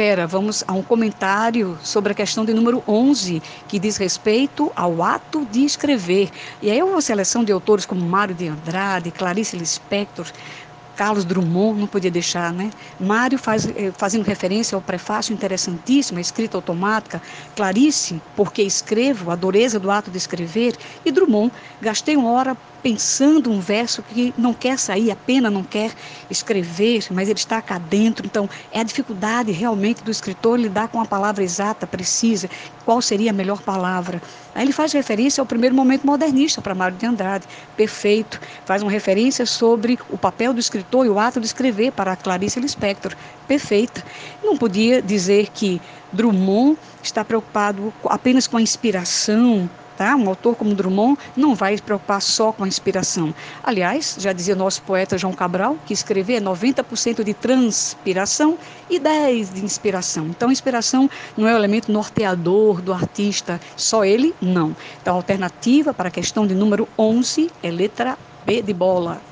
Confera, vamos a um comentário sobre a questão de número 11, que diz respeito ao ato de escrever. E aí uma seleção de autores como Mário de Andrade, Clarice Lispector, Carlos Drummond, não podia deixar, né? Mário faz, eh, fazendo referência ao prefácio interessantíssimo, a escrita automática, Clarice, porque escrevo, a dureza do ato de escrever, e Drummond, gastei uma hora pensando um verso que não quer sair, a pena não quer escrever, mas ele está cá dentro. Então, é a dificuldade realmente do escritor lidar com a palavra exata, precisa, qual seria a melhor palavra. Aí ele faz referência ao primeiro momento modernista para Mário de Andrade, perfeito. Faz uma referência sobre o papel do escritor e o ato de escrever para Clarice Lispector, perfeita. Não podia dizer que Drummond está preocupado apenas com a inspiração, Tá? Um autor como Drummond não vai se preocupar só com a inspiração. Aliás, já dizia nosso poeta João Cabral, que escrever é 90% de transpiração e 10% de inspiração. Então, inspiração não é o elemento norteador do artista, só ele, não. Então, a alternativa para a questão de número 11 é letra B de bola.